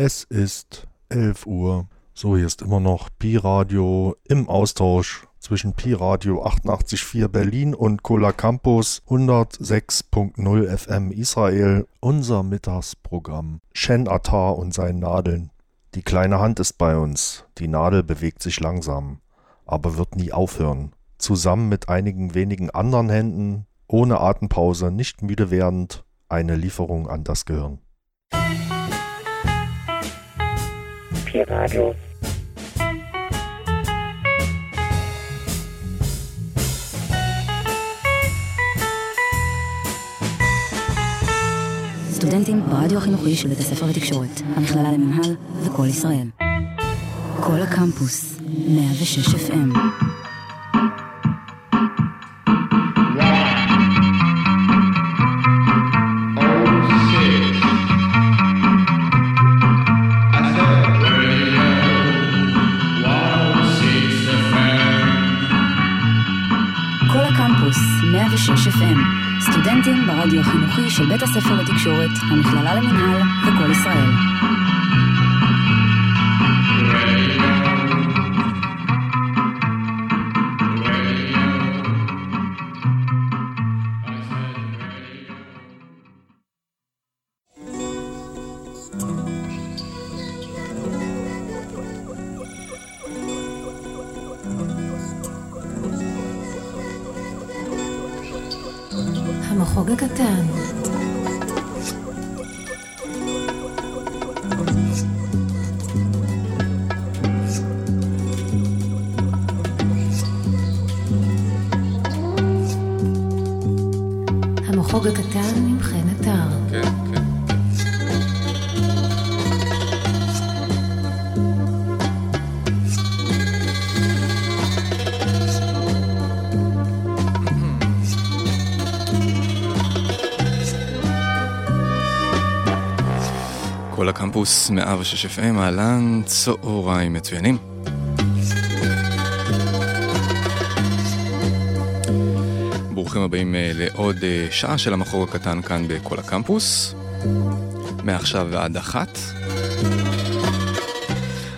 Es ist 11 Uhr. So, hier ist immer noch Pi-Radio im Austausch zwischen Pi-Radio 88.4 Berlin und Cola Campus 106.0 FM Israel. Unser Mittagsprogramm. Shen Attar und seinen Nadeln. Die kleine Hand ist bei uns. Die Nadel bewegt sich langsam, aber wird nie aufhören. Zusammen mit einigen wenigen anderen Händen, ohne Atempause, nicht müde werdend, eine Lieferung an das Gehirn. Pi-Radio. סטודנטים ברדיו החינוכי של בית הספר לתקשורת, המכללה למינהל וכל ישראל. כל הקמפוס, 106 FM. FM. סטודנטים ברדיו החינוכי של בית הספר לתקשורת, המכללה למינהל וכל ישראל. המחוג הקטן עם חן עטר. כן, כן. כל הקמפוס 106 FM, אהלן, צהריים מצוינים. הבאים אה, לעוד אה, שעה של המחור הקטן כאן בכל הקמפוס, מעכשיו ועד אחת.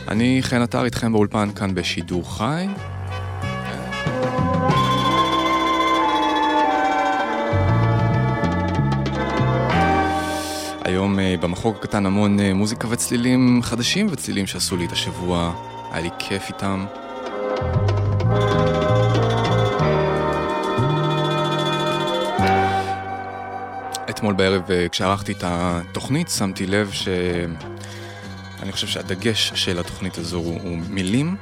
אני חן עטר איתכם באולפן כאן בשידור חי. היום אה, במחוג הקטן המון מוזיקה וצלילים חדשים וצלילים שעשו לי את השבוע, היה לי כיף איתם. אתמול בערב אה, כשערכתי את התוכנית שמתי לב שאני חושב שהדגש של התוכנית הזו הוא, הוא מילים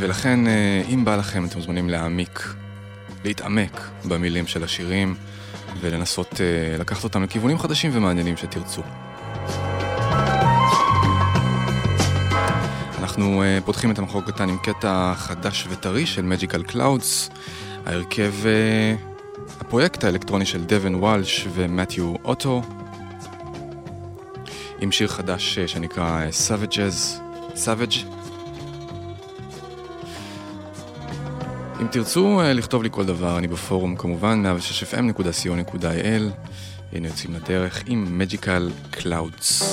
ולכן אה, אם בא לכם אתם מוזמנים להעמיק, להתעמק במילים של השירים ולנסות uh, לקחת אותם לכיוונים חדשים ומעניינים שתרצו. אנחנו פותחים את המחור קטן עם קטע חדש וטרי של Magical Clouds, ההרכב, הפרויקט האלקטרוני של דבן וולש ומתיו אוטו, עם שיר חדש uh, שנקרא uh, Savages, Savage. אם תרצו אה, לכתוב לי כל דבר, אני בפורום כמובן, 106fm.co.il. הנה יוצאים לדרך עם Magical Clouds.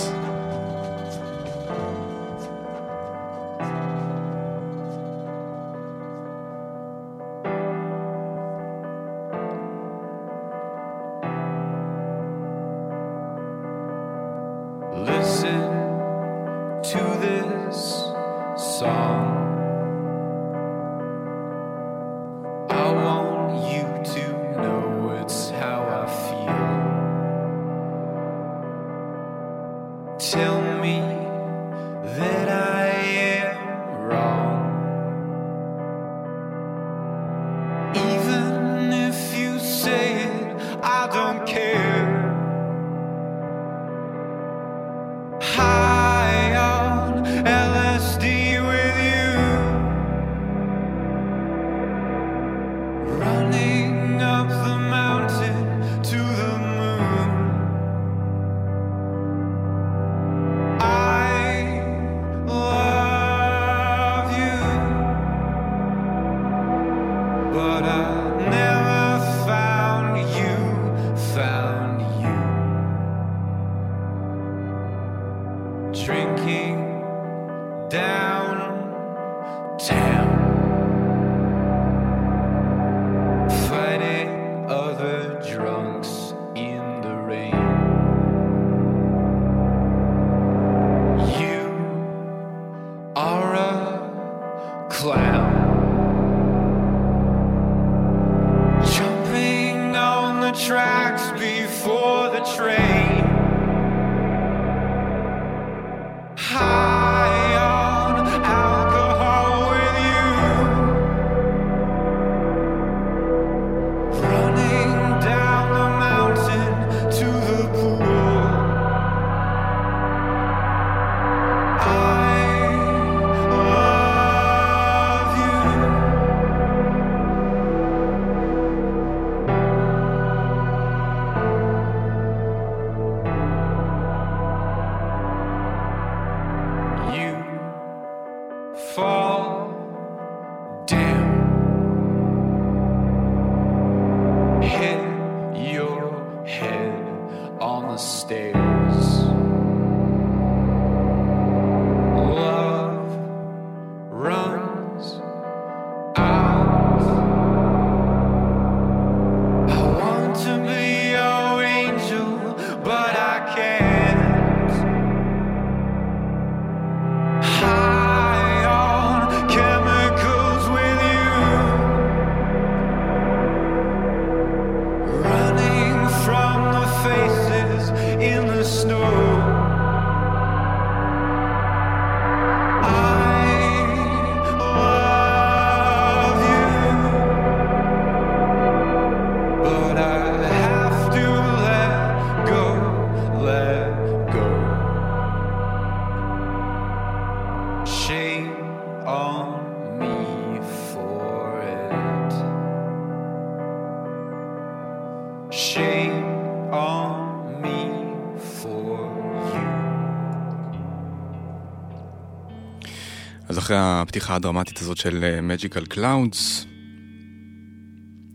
אחרי הפתיחה הדרמטית הזאת של Magical Cloudz,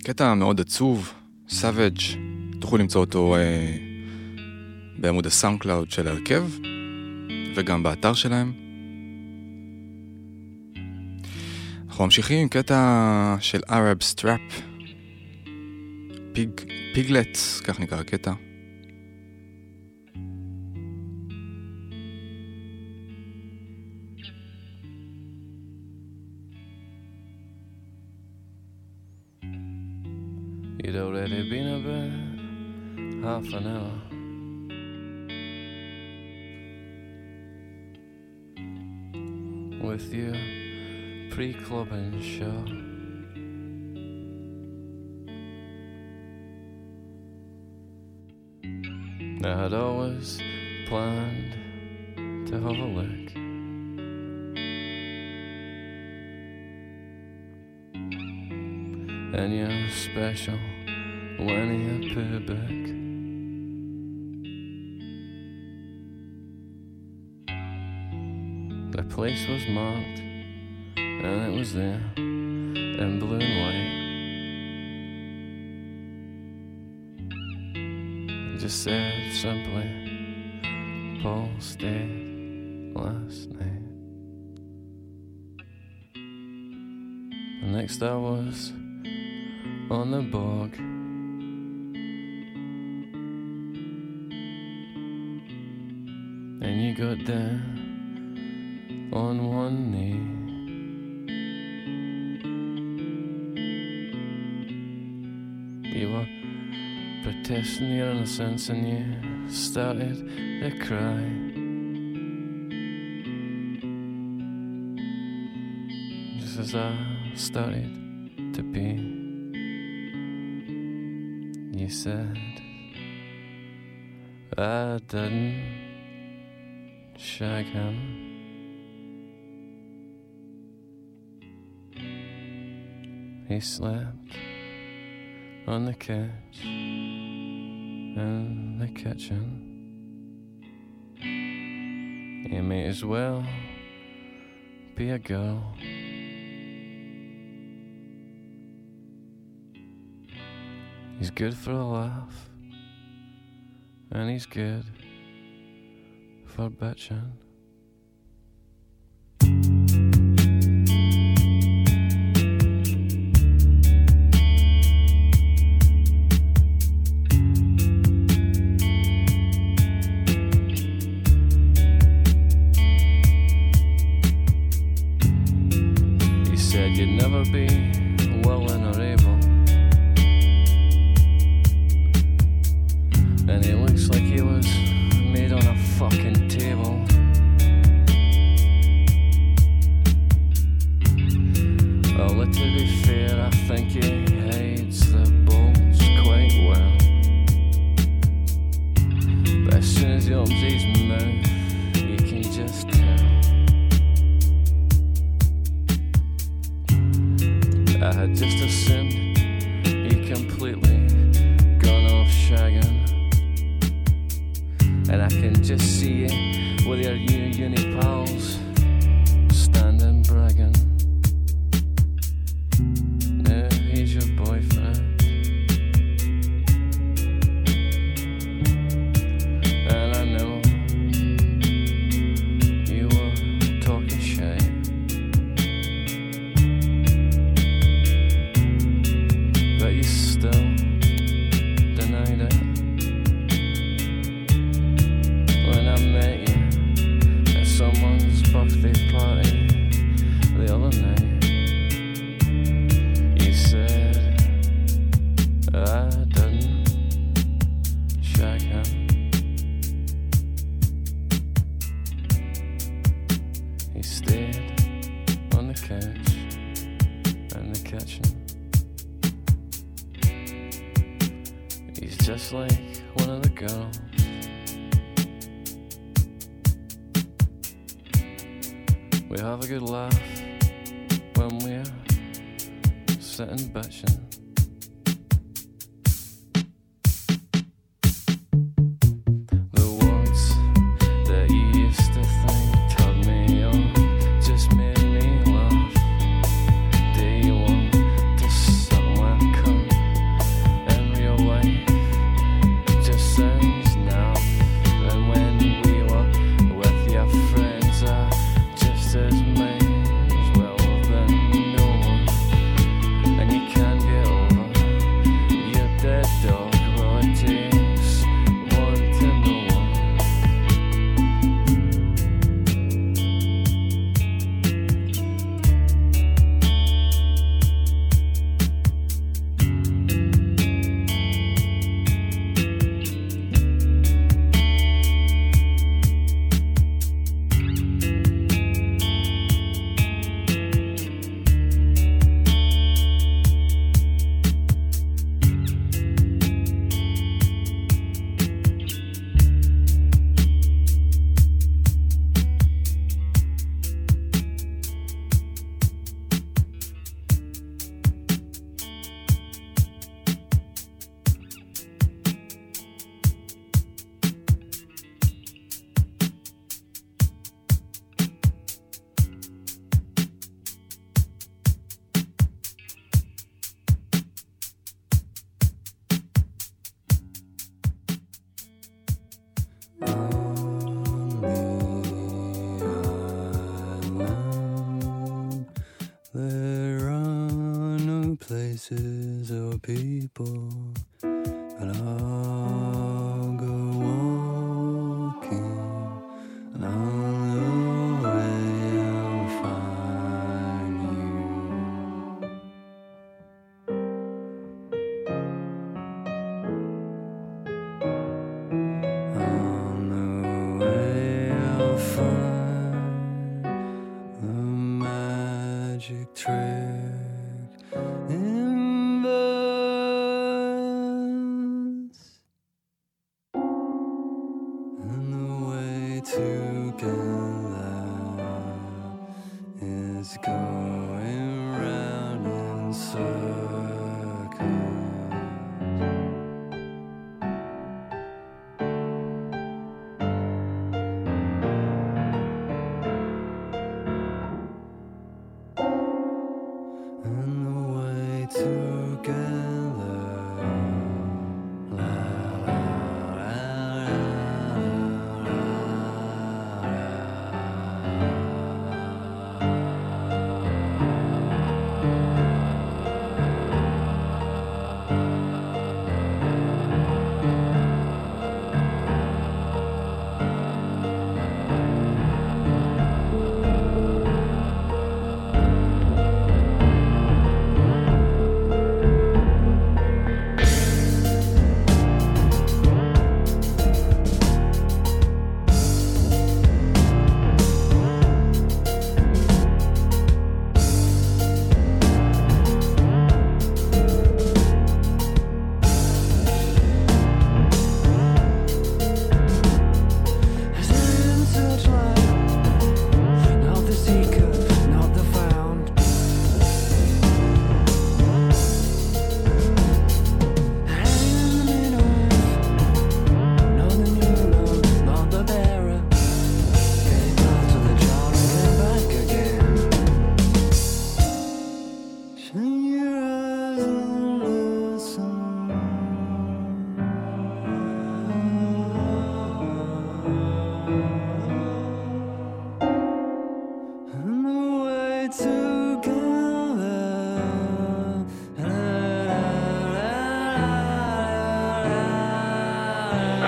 קטע מאוד עצוב, Savage, תוכלו למצוא אותו אה, בעמוד ה SoundCloud של ההרכב, וגם באתר שלהם. אנחנו ממשיכים עם קטע של Arab Strap, Pig, Piglet, כך נקרא הקטע. Half an hour. With your pre clubbing show. I had always planned to have a look. And you're special when you put back. Place was marked, and it was there in blue and white. It just said simply, Paul stayed last night. The next I was on the bog. Protesting your innocence and you started to cry. Just as I started to be, you said I didn't shag him. He slept on the couch in the kitchen. He may as well be a girl. He's good for a laugh, and he's good for bitching.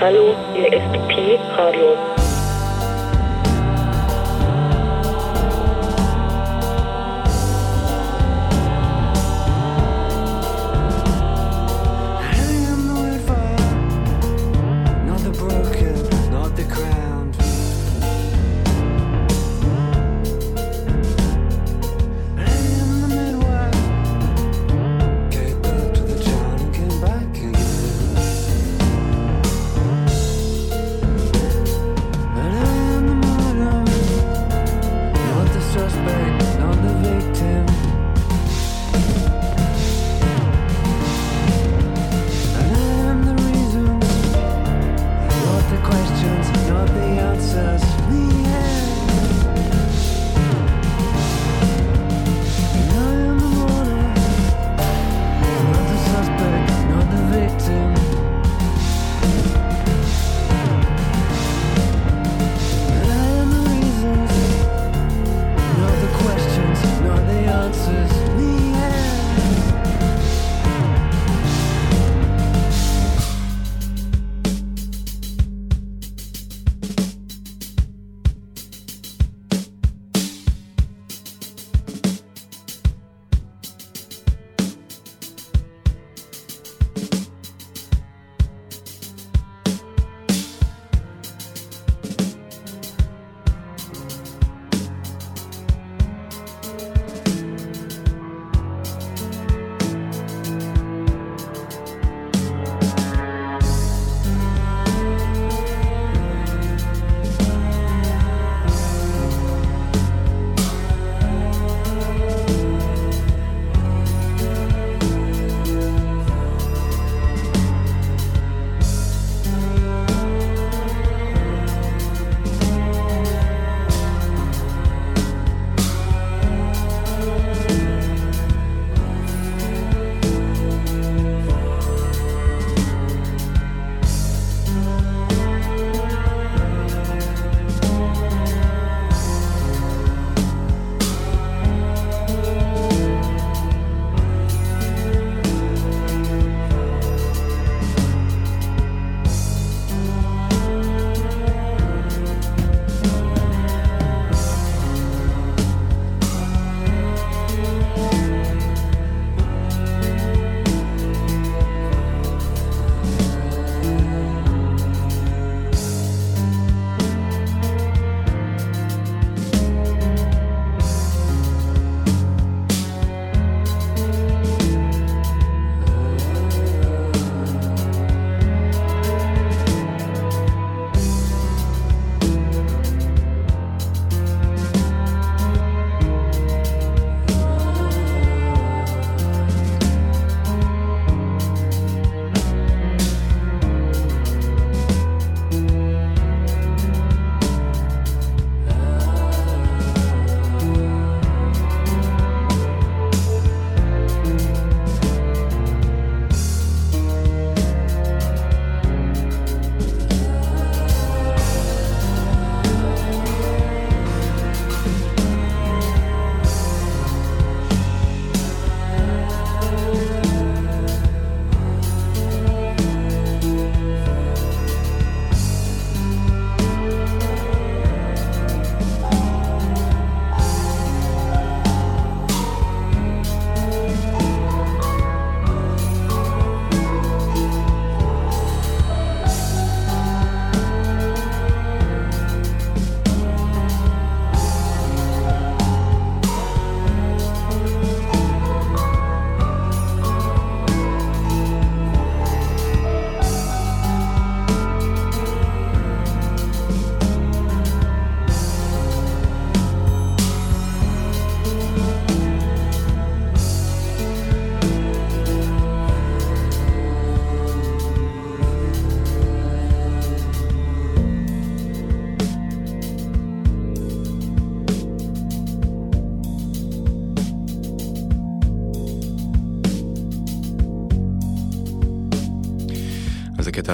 Hallo, hier ist Pi Radio.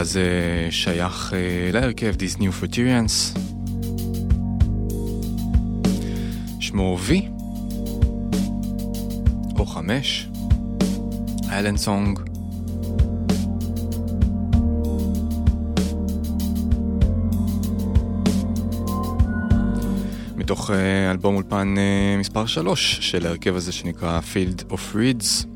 הזה אה, שייך אה, להרכב דיסני New שמו V, או חמש, איילנד סונג. מתוך אה, אלבום אולפן מספר 3 של ההרכב הזה שנקרא Field of Reeds.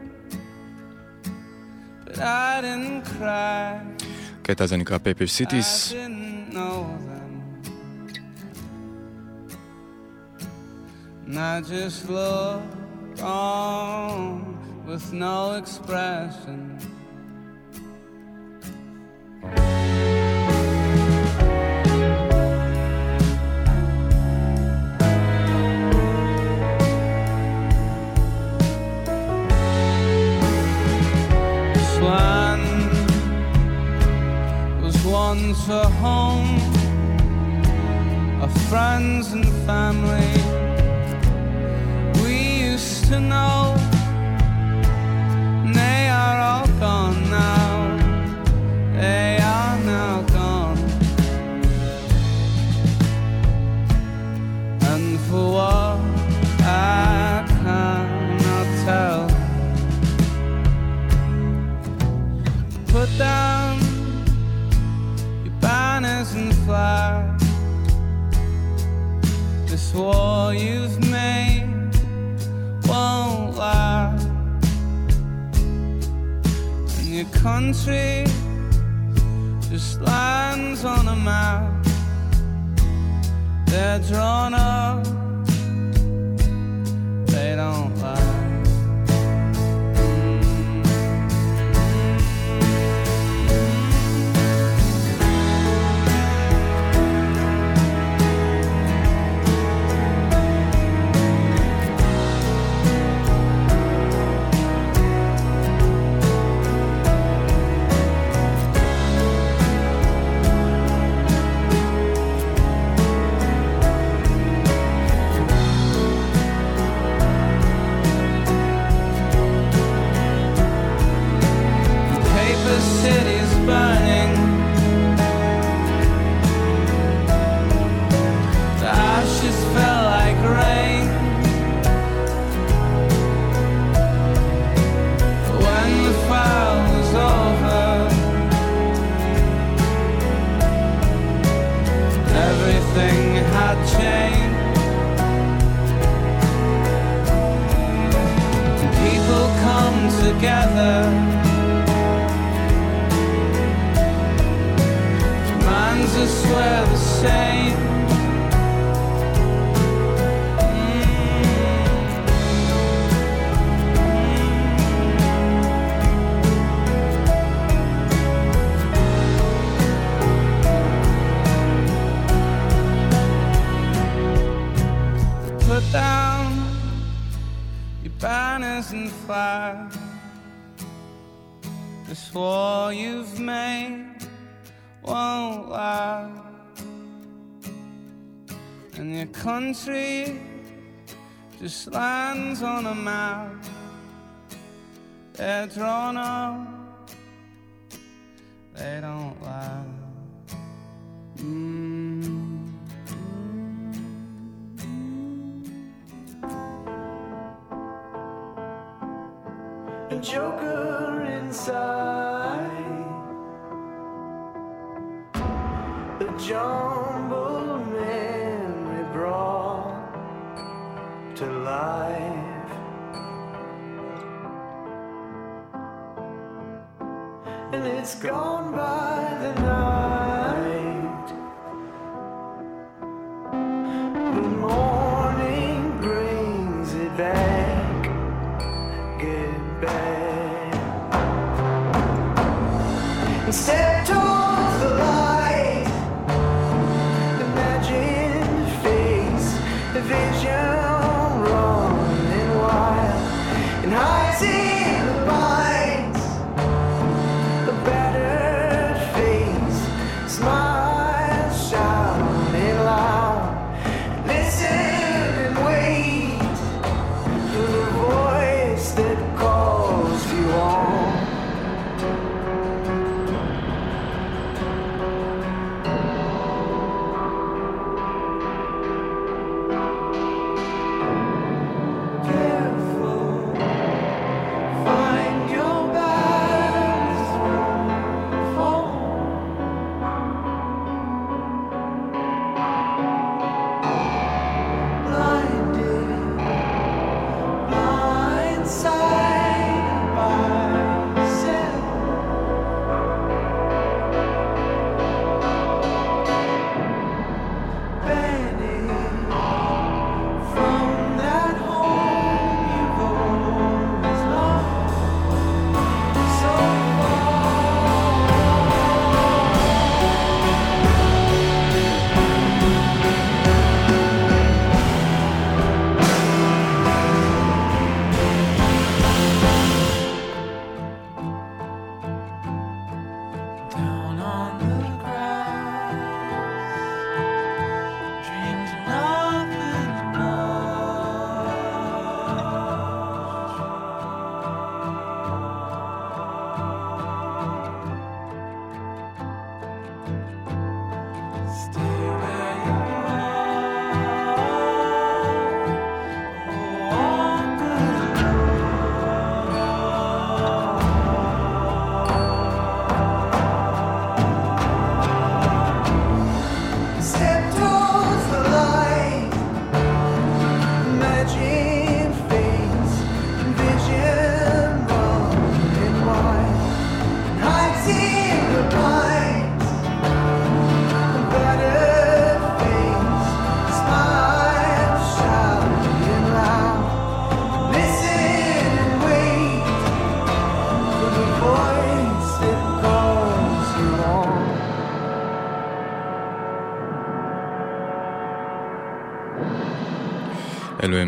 i didn't Pepe Cities. I just look on with no expression. A home of friends and family we used to know. Country just lands on a map. They're drawn up, The jumbled memory brought to life. And it's gone by the night. The morning brings it back. Get back. Instead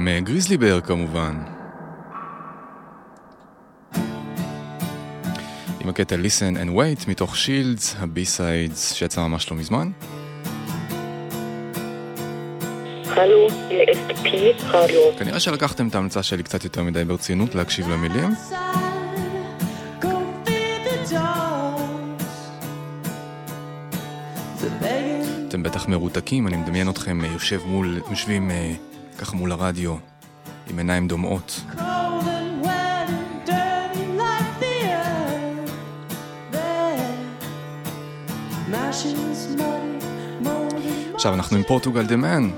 עם אה, Grizzly Bear כמובן. עם הקטע Listen and Wait מתוך Shields, ה B-Sides שיצא ממש לא מזמן. כנראה שלקחתם את ההמלצה שלי קצת יותר מדי ברצינות להקשיב למילים. אתם בטח מרותקים, אני מדמיין אתכם אה, יושב מול, יושבים אה, כך מול הרדיו, עם עיניים דומעות. עכשיו אנחנו עם פורטוגל דה מן.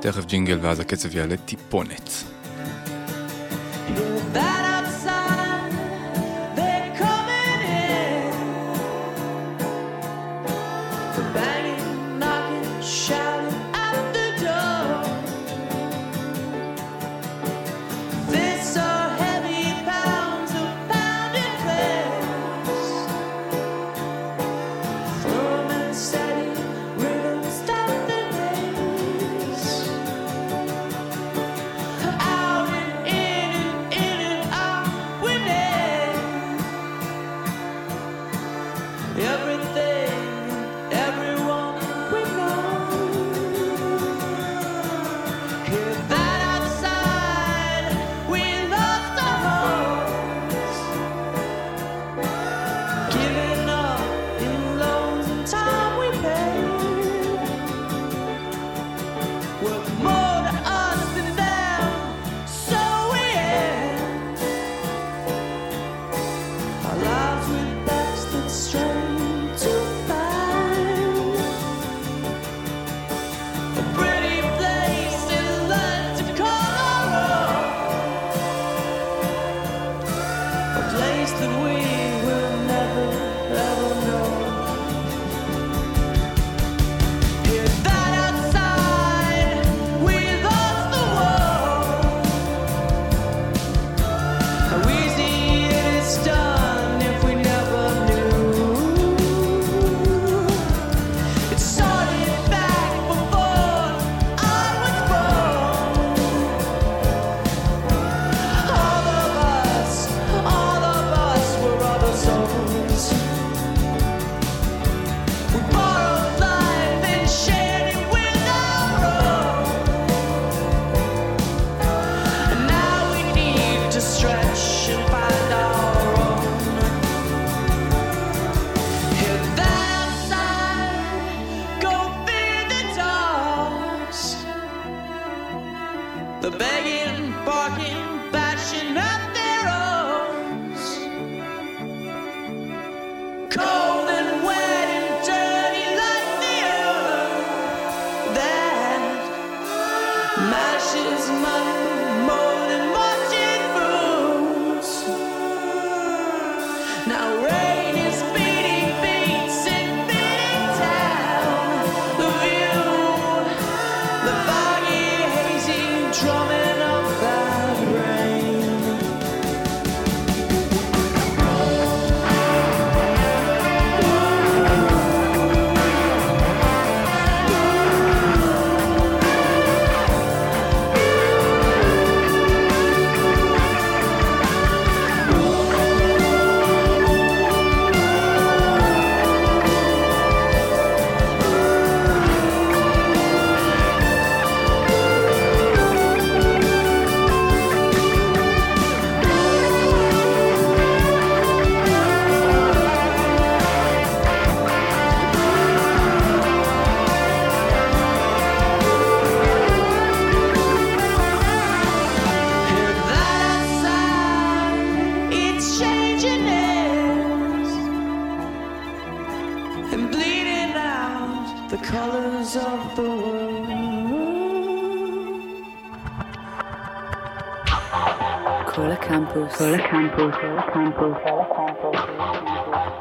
תכף ג'ינגל ואז הקצב יעלה טיפונת.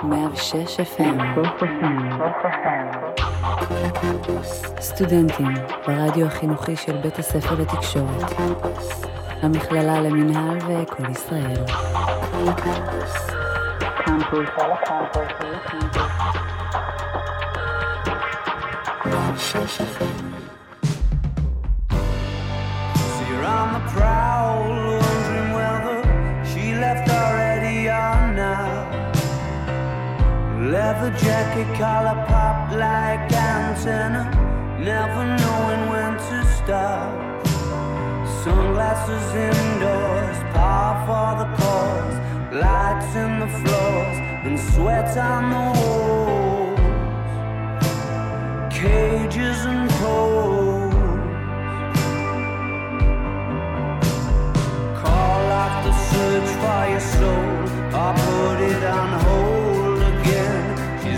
106 FM, סטודנטים ברדיו החינוכי של בית הספר לתקשורת, המכללה למינהל וכל ישראל. You're on the prowl The jacket, collar pop like antenna. Never knowing when to stop. Sunglasses indoors, power for the cause. Lights in the floors, and sweat on the walls. Cages and poles. Call off the search for your soul, I put it on hold.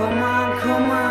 come on, come on.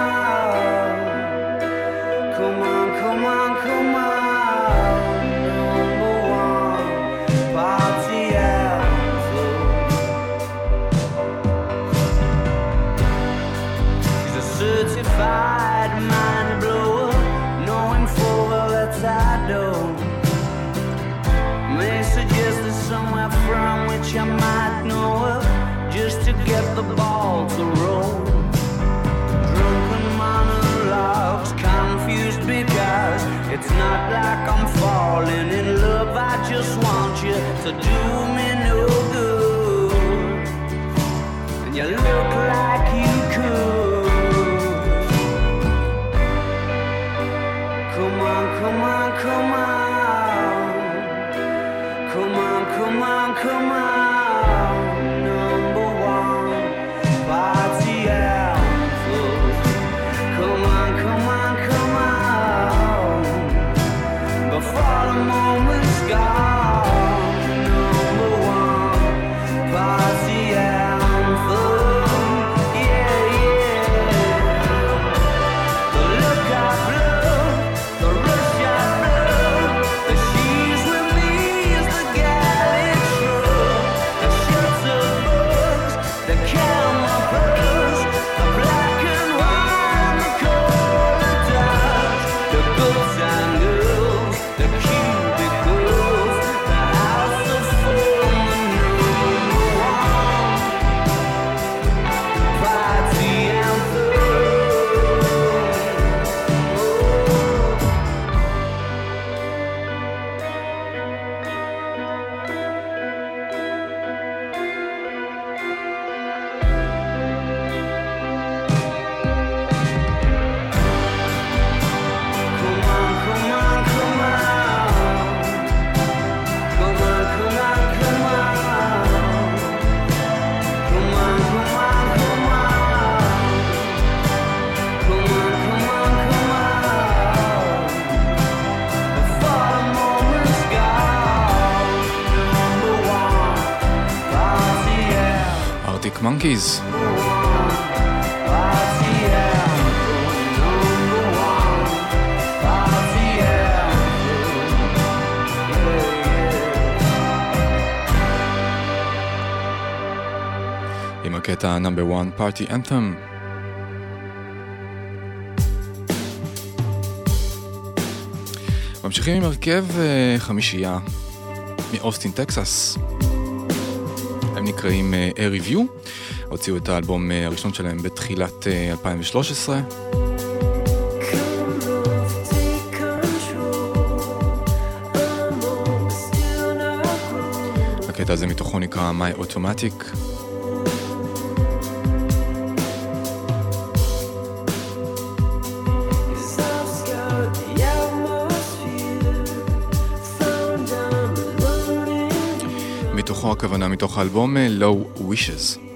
number one party anthem. ממשיכים עם הרכב אה, חמישייה מאוסטין, טקסס. הם נקראים אה, Air Review, הוציאו את האלבום אה, הראשון שלהם בתחילת 2013. הקטע הזה מתוכו נקרא My Automatic. הכוונה מתוך האלבום אה, Low Wishes.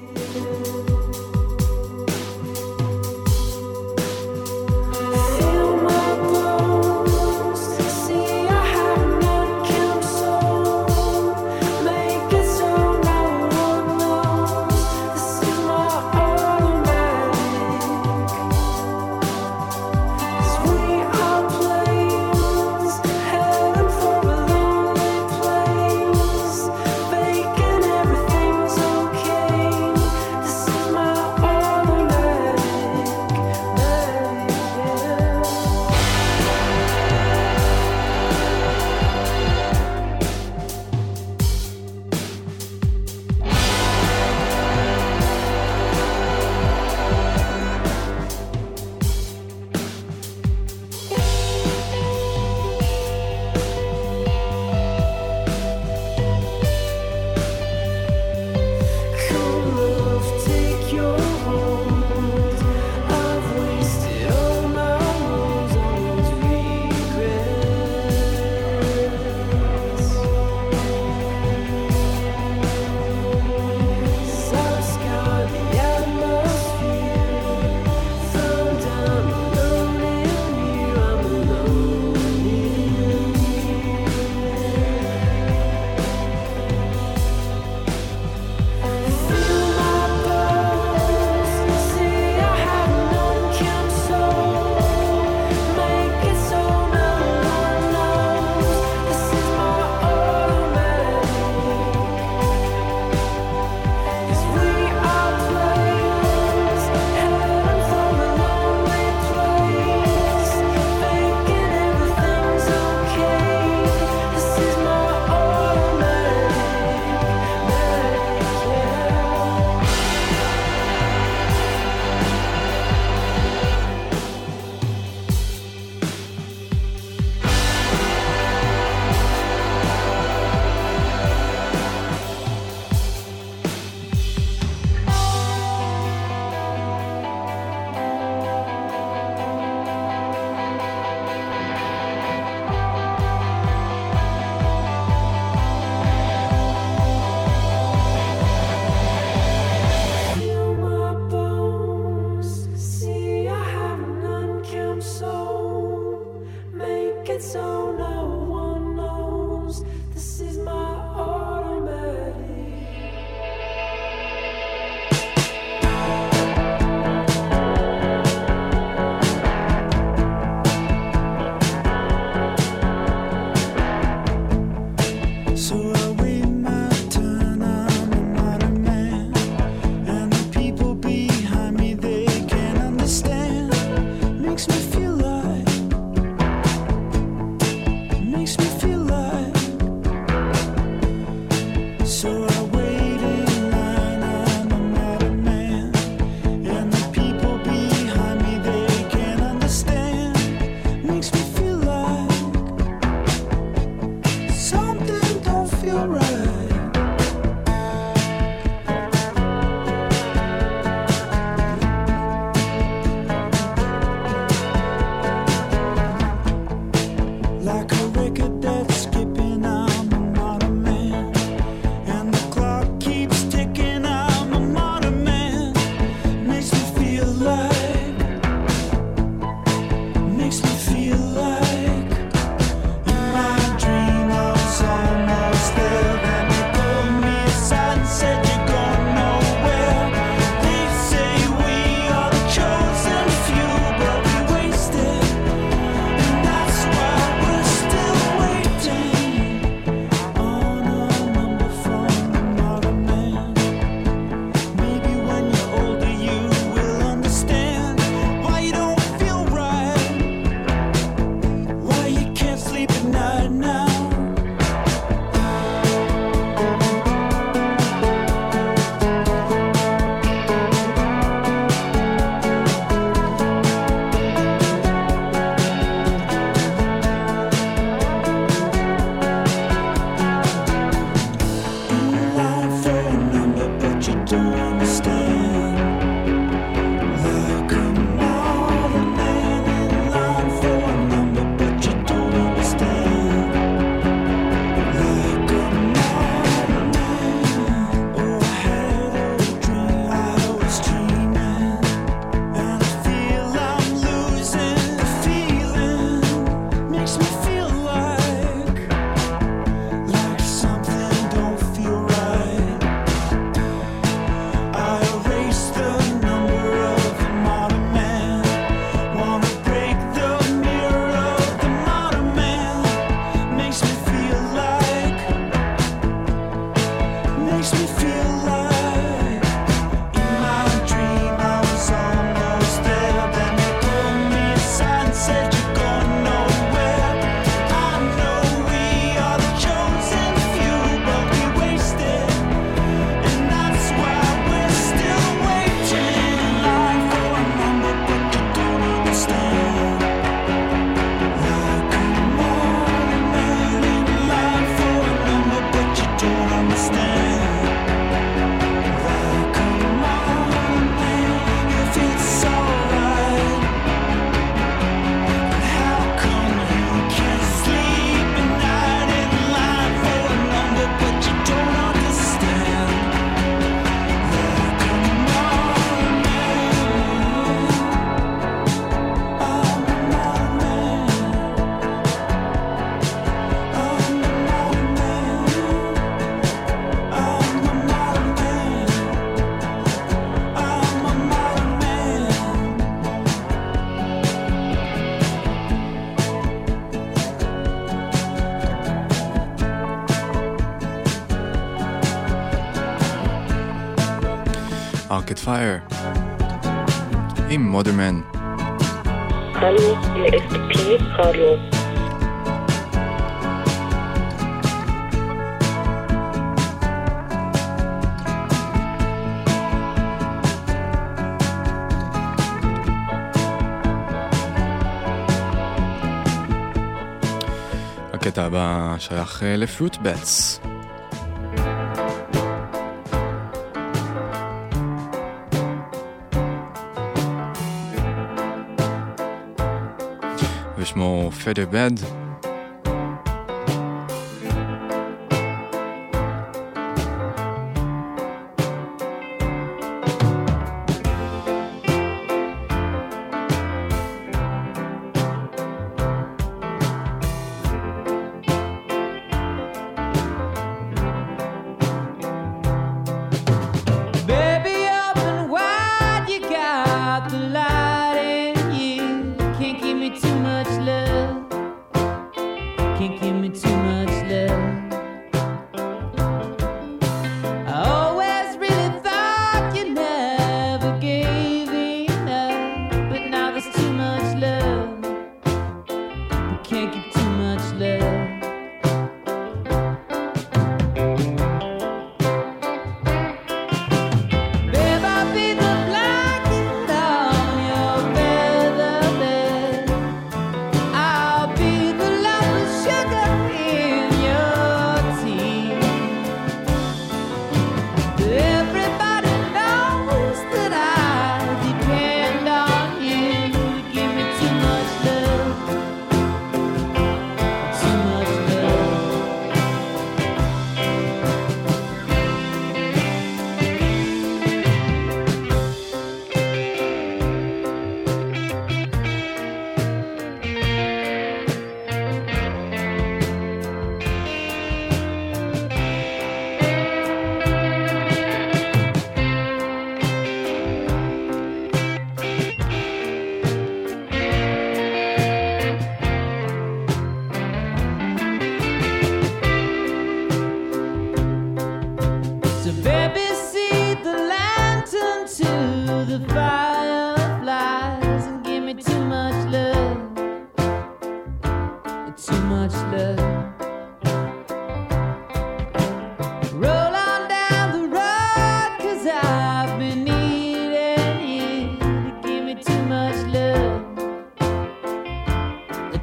Alderman. Hallo, hier ist P. Radio. הקטע הבא שייך לפרוטבטס. go to bed.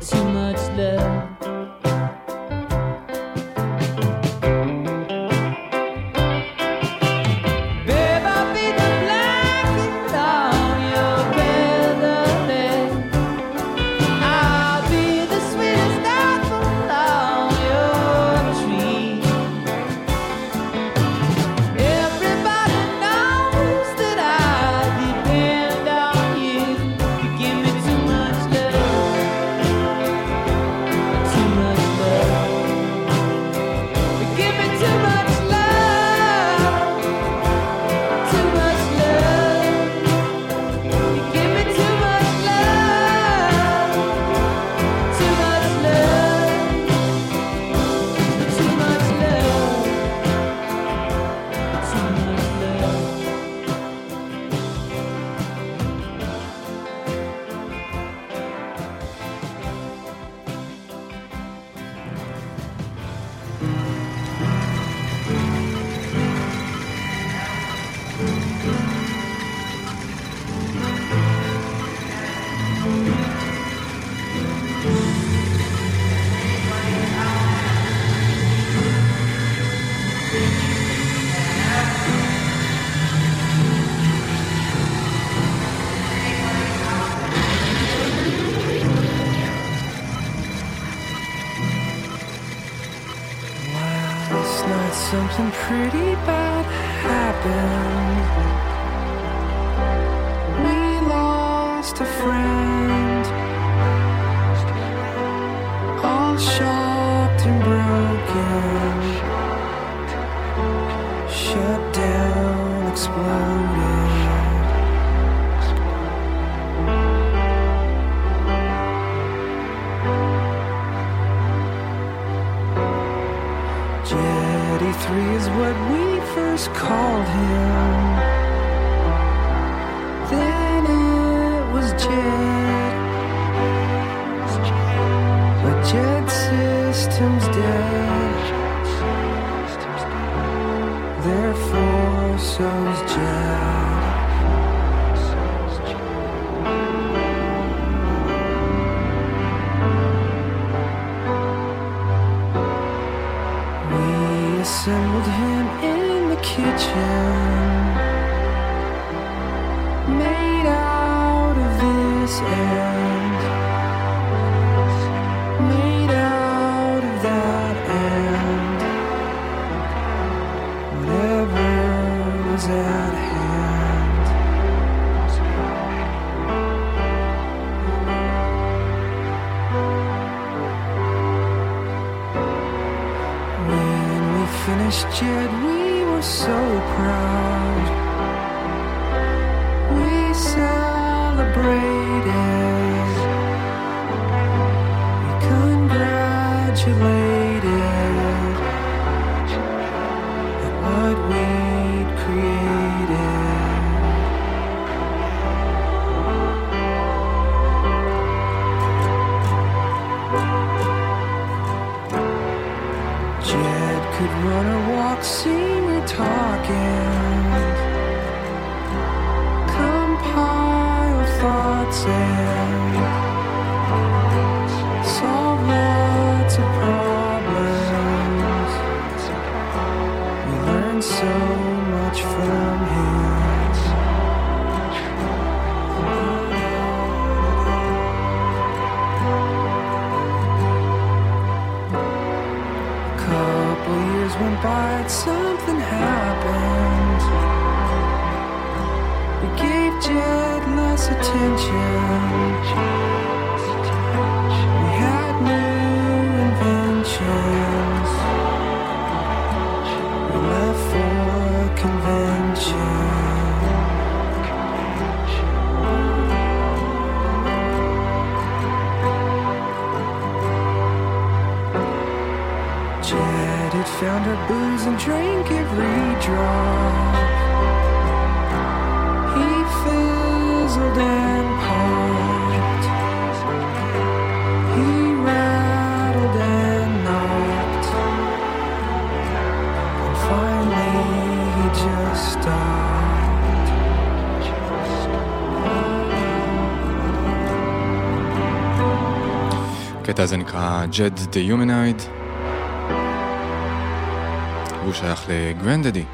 too much love. down, exploded. הזה נקרא Jed the יומנויד, והוא שייך לגרנדדי.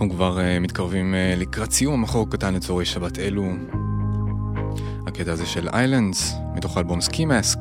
אנחנו כבר uh, מתקרבים uh, לקראת סיום המחור קטן לצורי שבת אלו. הקטע הזה של איילנדס, מתוך אלבום סקי מאסק,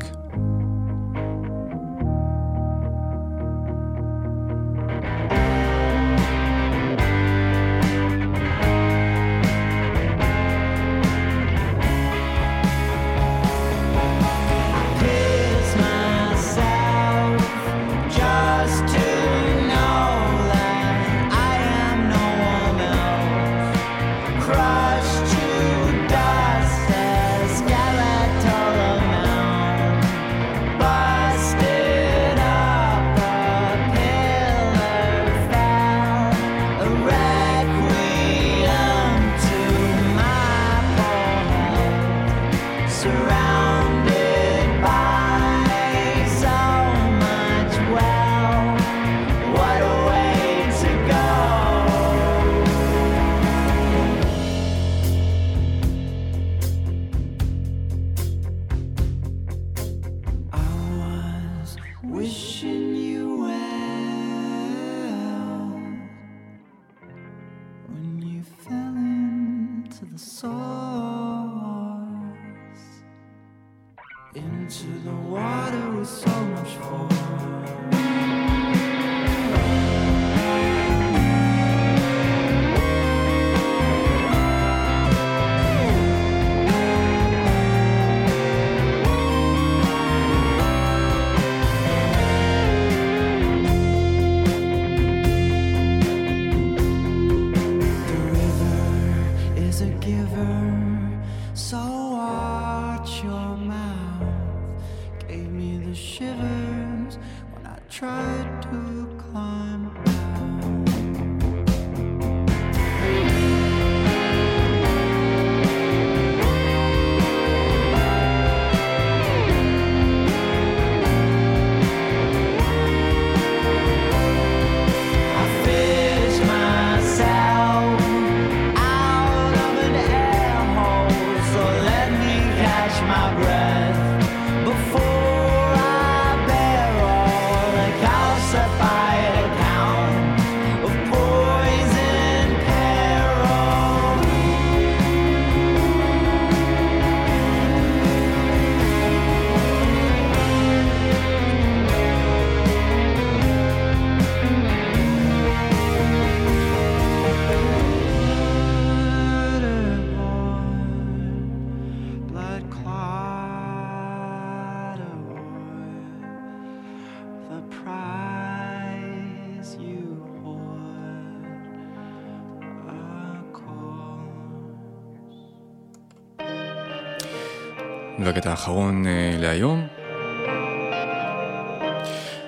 האחרון אה, להיום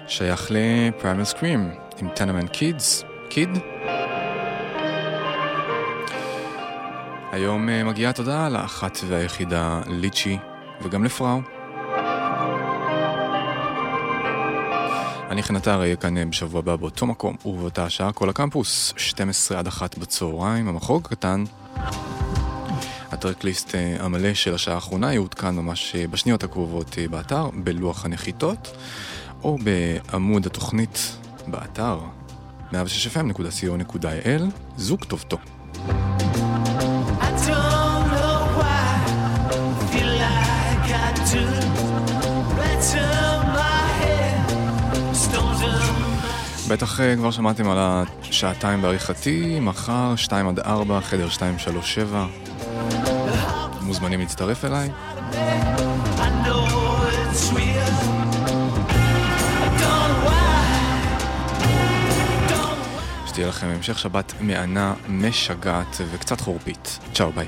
שייך לפריימל סקרים עם טנמן קידס, קיד. היום אה, מגיעה תודה לאחת והיחידה ליצ'י וגם לפראו. אני עטר אהיה כאן אה, בשבוע הבא באותו מקום ובאותה השעה כל הקמפוס, 12 עד 1 בצהריים, המחוג הקטן. הטרקליסט אה, המלא של השעה האחרונה יעודכן ממש אה, בשניות הקרובות אה, באתר, בלוח הנחיתות, או בעמוד התוכנית באתר 106fm.co.il. זוג טוב טוב. I don't know why I feel like I do. Right to my head, stones in בטח כבר שמעתם על השעתיים בעריכתי, מחר, 2 עד 4, חדר 237. מוזמנים להצטרף אליי. שתהיה לכם המשך שבת מהנה, משגעת וקצת חורפית. צ'או ביי.